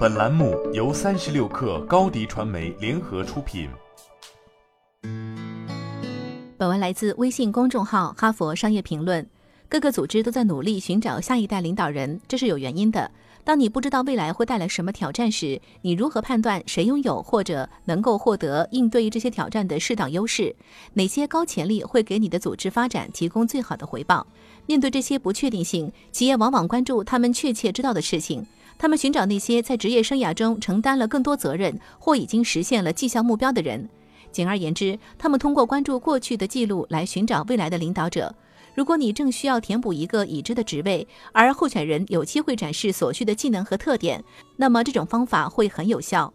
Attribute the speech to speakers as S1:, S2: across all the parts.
S1: 本栏目由三十六氪高低传媒联合出品。
S2: 本文来自微信公众号《哈佛商业评论》。各个组织都在努力寻找下一代领导人，这是有原因的。当你不知道未来会带来什么挑战时，你如何判断谁拥有或者能够获得应对这些挑战的适当优势？哪些高潜力会给你的组织发展提供最好的回报？面对这些不确定性，企业往往关注他们确切知道的事情。他们寻找那些在职业生涯中承担了更多责任或已经实现了绩效目标的人。简而言之，他们通过关注过去的记录来寻找未来的领导者。如果你正需要填补一个已知的职位，而候选人有机会展示所需的技能和特点，那么这种方法会很有效。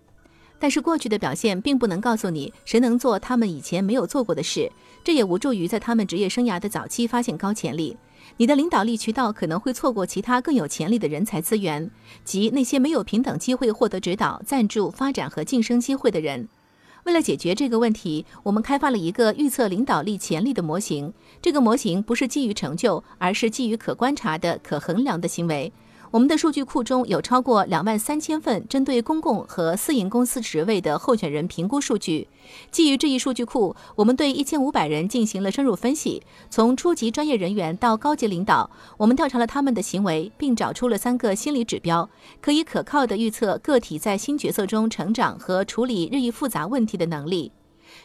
S2: 但是过去的表现并不能告诉你谁能做他们以前没有做过的事，这也无助于在他们职业生涯的早期发现高潜力。你的领导力渠道可能会错过其他更有潜力的人才资源，及那些没有平等机会获得指导、赞助、发展和晋升机会的人。为了解决这个问题，我们开发了一个预测领导力潜力的模型。这个模型不是基于成就，而是基于可观察的、可衡量的行为。我们的数据库中有超过两万三千份针对公共和私营公司职位的候选人评估数据。基于这一数据库，我们对一千五百人进行了深入分析，从初级专业人员到高级领导，我们调查了他们的行为，并找出了三个心理指标，可以可靠地预测个体在新角色中成长和处理日益复杂问题的能力。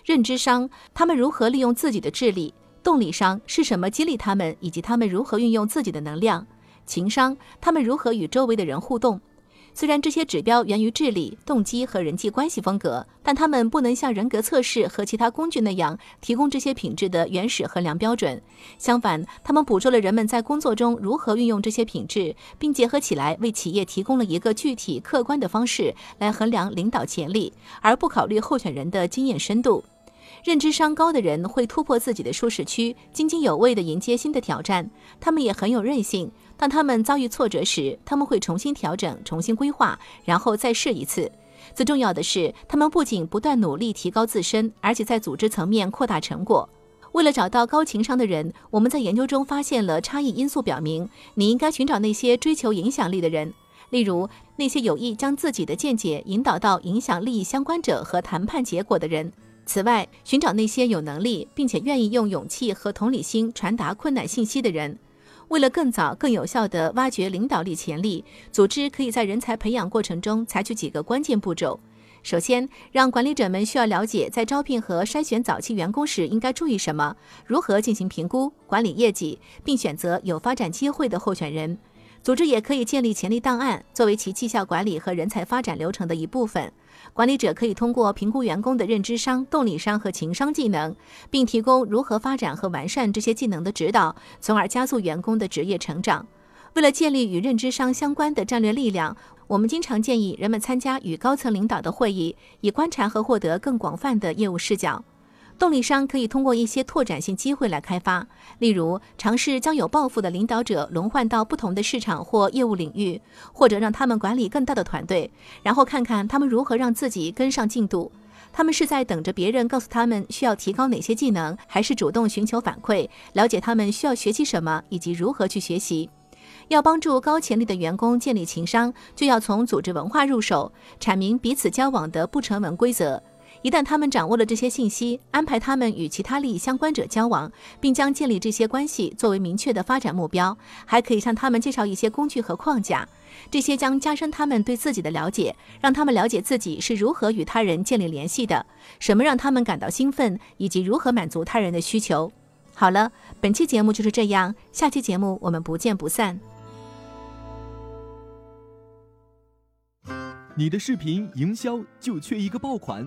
S2: 认知商，他们如何利用自己的智力；动力商是什么激励他们，以及他们如何运用自己的能量。情商，他们如何与周围的人互动？虽然这些指标源于智力、动机和人际关系风格，但他们不能像人格测试和其他工具那样提供这些品质的原始衡量标准。相反，他们捕捉了人们在工作中如何运用这些品质，并结合起来为企业提供了一个具体、客观的方式来衡量领导潜力，而不考虑候选人的经验深度。认知商高的人会突破自己的舒适区，津津有味地迎接新的挑战。他们也很有韧性。当他们遭遇挫折时，他们会重新调整、重新规划，然后再试一次。最重要的是，他们不仅不断努力提高自身，而且在组织层面扩大成果。为了找到高情商的人，我们在研究中发现了差异因素，表明你应该寻找那些追求影响力的人，例如那些有意将自己的见解引导到影响利益相关者和谈判结果的人。此外，寻找那些有能力并且愿意用勇气和同理心传达困难信息的人。为了更早、更有效地挖掘领导力潜力，组织可以在人才培养过程中采取几个关键步骤。首先，让管理者们需要了解，在招聘和筛选早期员工时应该注意什么，如何进行评估、管理业绩，并选择有发展机会的候选人。组织也可以建立潜力档案，作为其绩效管理和人才发展流程的一部分。管理者可以通过评估员工的认知商、动力商和情商技能，并提供如何发展和完善这些技能的指导，从而加速员工的职业成长。为了建立与认知商相关的战略力量，我们经常建议人们参加与高层领导的会议，以观察和获得更广泛的业务视角。动力商可以通过一些拓展性机会来开发，例如尝试将有抱负的领导者轮换到不同的市场或业务领域，或者让他们管理更大的团队，然后看看他们如何让自己跟上进度。他们是在等着别人告诉他们需要提高哪些技能，还是主动寻求反馈，了解他们需要学习什么以及如何去学习？要帮助高潜力的员工建立情商，就要从组织文化入手，阐明彼此交往的不成文规则。一旦他们掌握了这些信息，安排他们与其他利益相关者交往，并将建立这些关系作为明确的发展目标，还可以向他们介绍一些工具和框架，这些将加深他们对自己的了解，让他们了解自己是如何与他人建立联系的，什么让他们感到兴奋，以及如何满足他人的需求。好了，本期节目就是这样，下期节目我们不见不散。
S3: 你的视频营销就缺一个爆款。